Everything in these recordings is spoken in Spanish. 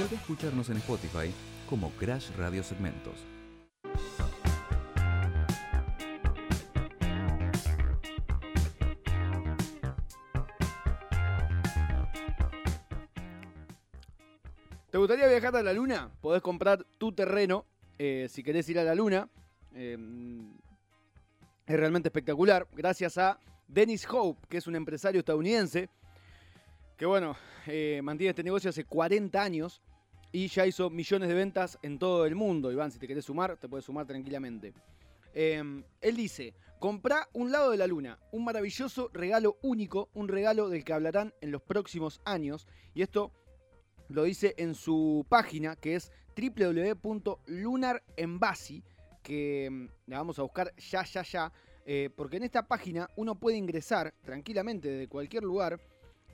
Vuelve a escucharnos en Spotify como Crash Radio Segmentos. ¿Te gustaría viajar a la luna? Podés comprar tu terreno eh, si querés ir a la luna. Eh, es realmente espectacular. Gracias a Dennis Hope, que es un empresario estadounidense, que bueno, eh, mantiene este negocio hace 40 años y ya hizo millones de ventas en todo el mundo. Iván, si te querés sumar, te puedes sumar tranquilamente. él dice, comprá un lado de la luna, un maravilloso regalo único, un regalo del que hablarán en los próximos años. Y esto lo dice en su página que es www.lunarembassy, que mm, la vamos a buscar ya, ya, ya, eh, porque en esta página uno puede ingresar tranquilamente desde cualquier lugar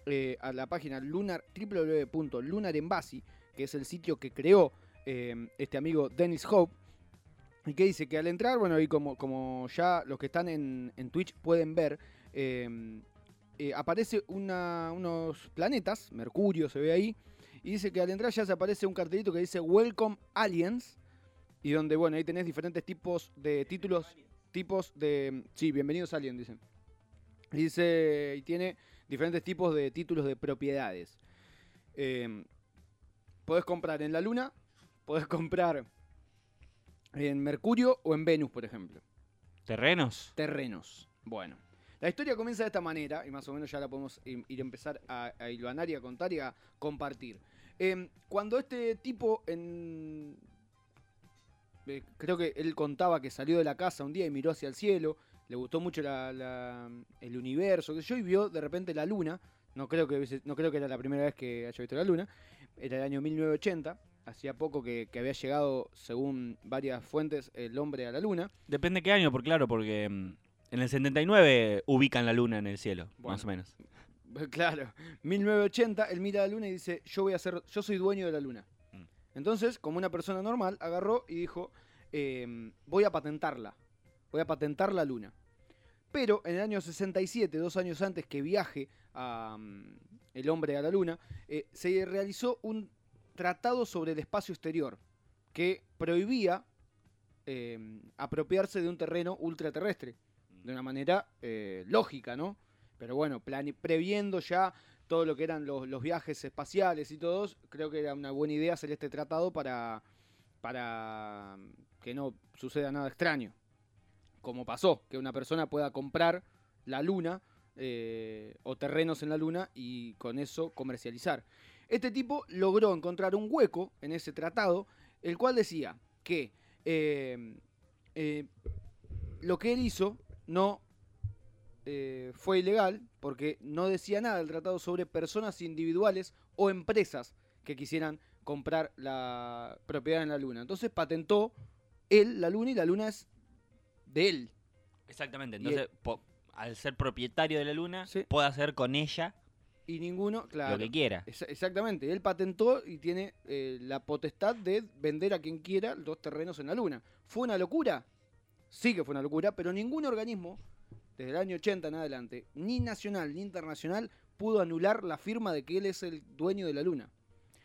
eh, a la página lunar, que es el sitio que creó eh, este amigo Dennis Hope, y que dice que al entrar, bueno, y como, como ya los que están en, Twitch pueden ver, aparece unos planetas, Mercurio se ve ahí, y dice que al entrar ya se aparece un cartelito que dice Welcome Aliens. Y donde, bueno, ahí tenés diferentes tipos de títulos, tipos de... Sí, bienvenidos Aliens, dicen. Dice, y tiene diferentes tipos de títulos de propiedades. Eh, podés comprar en la Luna, podés comprar en Mercurio o en Venus, por ejemplo. ¿Terrenos? Terrenos. Bueno. La historia comienza de esta manera, y más o menos ya la podemos ir a empezar a, a hilvanar y a contar y a compartir. Em, cuando este tipo en... Eh, creo que él contaba que salió de la casa un día y miró hacia el cielo, le gustó mucho el universo, que yo, y vio de repente la luna, no creo, que, no creo que era la primera vez que haya visto la luna, era el año 1980, hacía poco que, había llegado, según varias fuentes, el hombre a la luna. Depende qué año, por claro, porque mm, en el 79 ubican la luna en el cielo, más o menos. Claro, 1980, él mira la luna y dice, yo voy a ser, yo soy dueño de la luna. Mm. Entonces, como una persona normal, agarró y dijo, em, voy a patentarla, voy a patentar la luna. Pero en el año 67, dos años antes que viaje a, mm, el hombre a la luna, eh, se realizó un tratado sobre el espacio exterior que prohibía em, apropiarse de un terreno ultraterrestre de una manera eh, lógica, ¿no? Pero bueno, previendo ya todo lo que eran los, viajes espaciales y todos, creo que era una buena idea hacer este tratado para, para que no suceda nada extraño. Como pasó, que una persona pueda comprar la luna eh, o terrenos en la luna y con eso comercializar. Este tipo logró encontrar un hueco en ese tratado, el cual decía que eh, eh, lo que él hizo no fue ilegal porque no decía nada el tratado sobre personas individuales o empresas que quisieran comprar la propiedad en la luna. Entonces patentó él la luna y la luna es de él. Exactamente, entonces al ser propietario de la luna puede hacer con ella y ninguno, claro, lo que quiera. exactamente, él patentó y tiene eh, la potestad de vender a quien quiera los terrenos en la luna. ¿Fue una locura? Sí que fue una locura, pero ningún organismo desde el año 80 en adelante, ni nacional ni internacional, pudo anular la firma de que él es el dueño de la luna.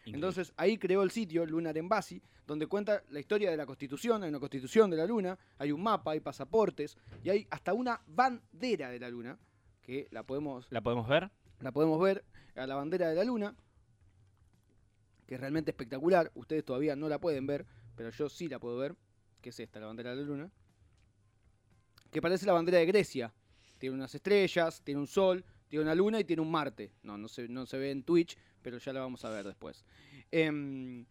Entonces ahí creó el sitio Lunar Embassy, donde cuenta la historia de la constitución, hay una constitución de la luna, hay un mapa, hay pasaportes y hay hasta una bandera de la luna, que la podemos... ¿La podemos ver? La podemos ver, a la bandera de la luna, que es realmente espectacular, ustedes todavía no la pueden ver, pero yo sí la puedo ver, que es esta, la bandera de la luna, que parece la bandera de Grecia, tiene unas estrellas, tiene un sol, tiene una luna y tiene un Marte. No, no se, no se ve en Twitch, pero ya la vamos a ver después. Em,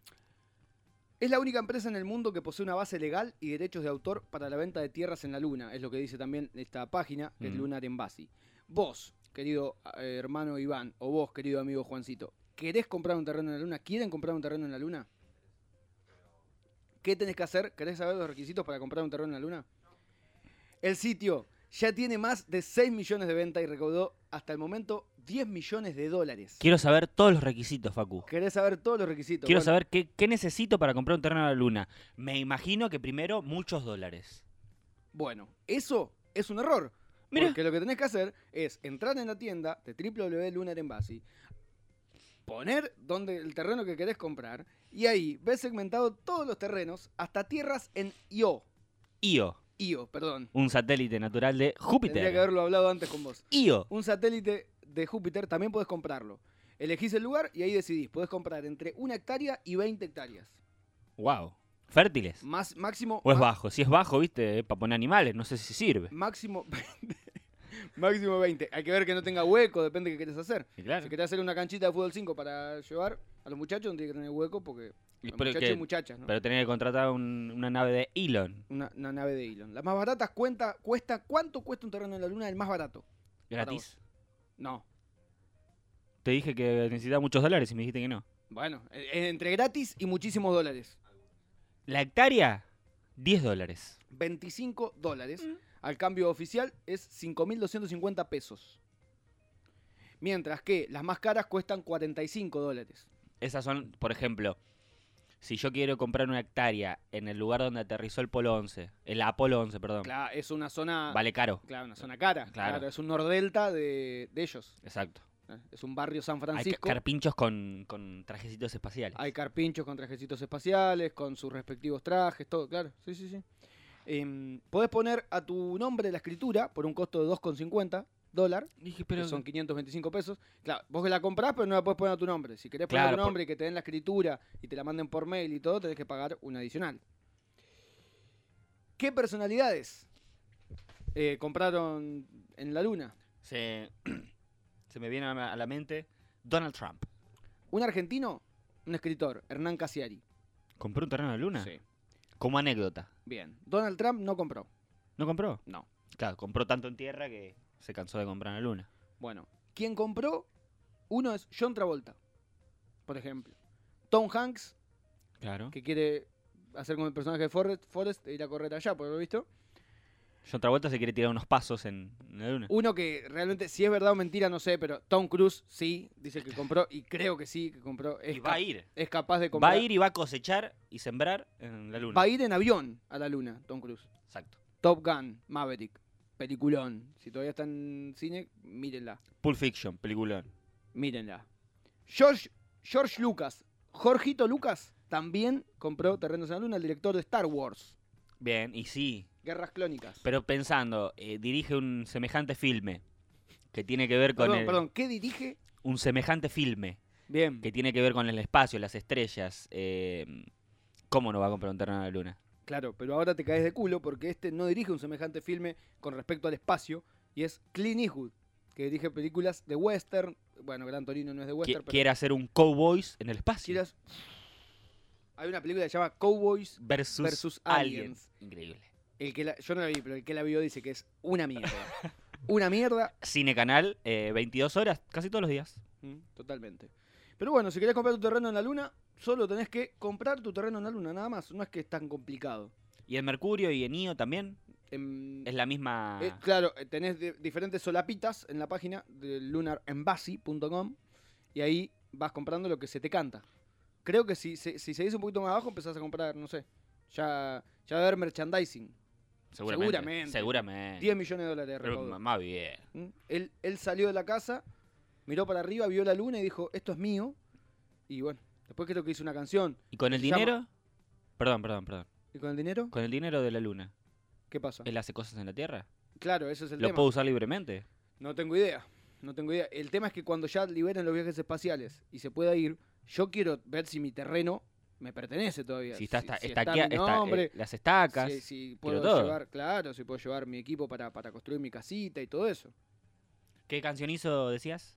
es la única empresa en el mundo que posee una base legal y derechos de autor para la venta de tierras en la Luna. Es lo que dice también esta página, que es mm. Lunar Embassy. Vos, querido eh, hermano Iván, o vos, querido amigo Juancito, ¿querés comprar un terreno en la Luna? ¿Quieren comprar un terreno en la Luna? ¿Qué tenés que hacer? ¿Querés saber los requisitos para comprar un terreno en la Luna? El sitio ya tiene más de 6 millones de ventas y recaudó hasta el momento 10 millones de dólares. Quiero saber todos los requisitos, Facu. ¿Querés saber todos los requisitos? Quiero saber qué, necesito para comprar un terreno a la luna. Me imagino que primero muchos dólares. Bueno, eso es un error. Mira. Porque lo que tenés que hacer es entrar en la tienda de www.lunar poner donde el terreno que querés comprar y ahí ves segmentado todos los terrenos hasta tierras en Io. Io, Io, perdón. un satélite natural de Tendría que Júpiter. haberlo hablado antes con vos. Io. Un satélite de Júpiter también podés comprarlo. Elegís el lugar y ahí decidís. Podés comprar entre una hectárea y 20 hectáreas. Wow. Fértiles. Más, máximo. O es bajo. Si es bajo, viste, para poner animales, no sé si sirve. Máximo 20. máximo 20. Hay que ver que no tenga hueco, depende de qué querés hacer. Y claro. Si querés hacer una canchita de fútbol 5 para llevar a los muchachos, no tiene que tener hueco porque. Y pero muchachos que- y muchachas, ¿no? Pero tenés que contratar un- una nave de Elon. Una, una nave de Elon. Las más baratas cuenta, cuesta. ¿Cuánto cuesta un terreno en la luna? El más barato. Gratis. No. Te dije que necesitaba muchos dólares y me dijiste que no. Bueno, entre gratis y muchísimos dólares. La hectárea, 10 dólares. 25 dólares. Al cambio oficial es 5.250 pesos. Mientras que las más caras cuestan 45 dólares. Esas son, por ejemplo, si yo quiero comprar una hectárea en el lugar donde aterrizó el Polo 11, el Apolo 11, perdón, Claro, es una zona. vale caro. Claro, una zona cara. Claro. Claro. es un nordelta de, de ellos. Exacto. Eh, Es un barrio San Hay Francisco. carpinchos con, con trajecitos espaciales. Hay carpinchos con trajecitos espaciales, con sus respectivos trajes, todo, claro. Sí, sí, sí. Em, podés poner a tu nombre la escritura por un costo de 2,50 dólar, Dije, que son 525 pesos. Claro, vos que la comprás, pero no la podés poner a tu nombre. Si querés poner Claro, tu por- nombre y que te den la escritura y te la manden por mail y todo, tenés que pagar un adicional. ¿Qué personalidades eh, compraron en la luna? se, se me viene a la- a la mente Donald Trump. Un argentino, un escritor, Hernán Casiari. ¿Compró un terreno en la luna? Sí. Como anécdota. Bien. Donald Trump no compró. ¿No compró? No. Claro, compró tanto en tierra que se cansó de comprar en la luna. Bueno, quien compró, uno es John Travolta, por ejemplo. Tom Hanks, Claro. que quiere hacer como el personaje de Forrest, Forrest e ir a correr allá, por lo visto. John Travolta se quiere tirar unos pasos en, en la luna. Uno que realmente, si es verdad o mentira, no sé, pero Tom Cruise sí, dice que compró, y creo que sí, que compró. Es, y va a ir. es capaz de Va comprar. a ir y va a cosechar y sembrar en la luna. Va a ir en avión a la luna, Tom Cruise. Exacto. Top Gun, Maverick, peliculón. Si todavía está en cine, mírenla. Pulp Fiction, peliculón. Mírenla. George, George Lucas, Jorgito Lucas, también compró Terrenos en la Luna, el director de Star Wars, Bien, y sí. Guerras Clónicas. Pero pensando, eh, dirige un semejante filme que tiene que ver con Perdón, el- perdón, ¿qué dirige? un semejante filme Bien, que tiene que ver con el espacio, las estrellas. eh, ¿Cómo no va a comprar un terreno en la luna? Claro, pero ahora te caes de culo porque este no dirige un semejante filme con respecto al espacio y es Clint Eastwood, que dirige películas de western. Bueno, Gran Torino no es de western, pero Quiere hacer un Cowboys en el espacio. quieras- Hay una película que se llama Cowboys Versus, versus aliens. aliens. Increíble. El que la- yo no la vi, pero el que la vio dice que es una mierda. una mierda Cine Canal, eh, 22 horas, casi todos los días. Mm, Totalmente. Pero bueno, si querés comprar tu terreno en la luna, solo tenés que comprar tu terreno en la luna, nada más. No es que es tan complicado. Y en Mercurio y en Io también Em, es la misma. eh, claro, eh, tenés de- diferentes solapitas en la página de lunarenbassy.com y ahí vas comprando lo que se te canta. Creo que si, se- si seguís un poquito más abajo empezás a comprar, no sé, ya, ya va a haber merchandising. seguramente. seguramente. Seguramente. 10 millones de dólares de Pero más bien. ¿Mm? Él, él salió de la casa, miró para arriba, vio la luna y dijo, esto es mío. Y bueno, después creo que hizo una canción. ¿Y con el llama- dinero? Perdón, perdón, perdón. ¿Y con el dinero? Con el dinero de la luna, ¿Qué pasa? ¿él hace cosas en la Tierra? Claro, ese es el ¿Lo tema. puedo usar libremente? No tengo idea. No tengo idea. El tema es que cuando ya liberen los viajes espaciales y se pueda ir, yo quiero ver si mi terreno me pertenece todavía. Si está, está, si está, está aquí- está, eh, nombre, las estacas. si, puedo todo. llevar, claro, si puedo llevar mi equipo para, para construir mi casita y todo eso. ¿Qué canción hizo, decías?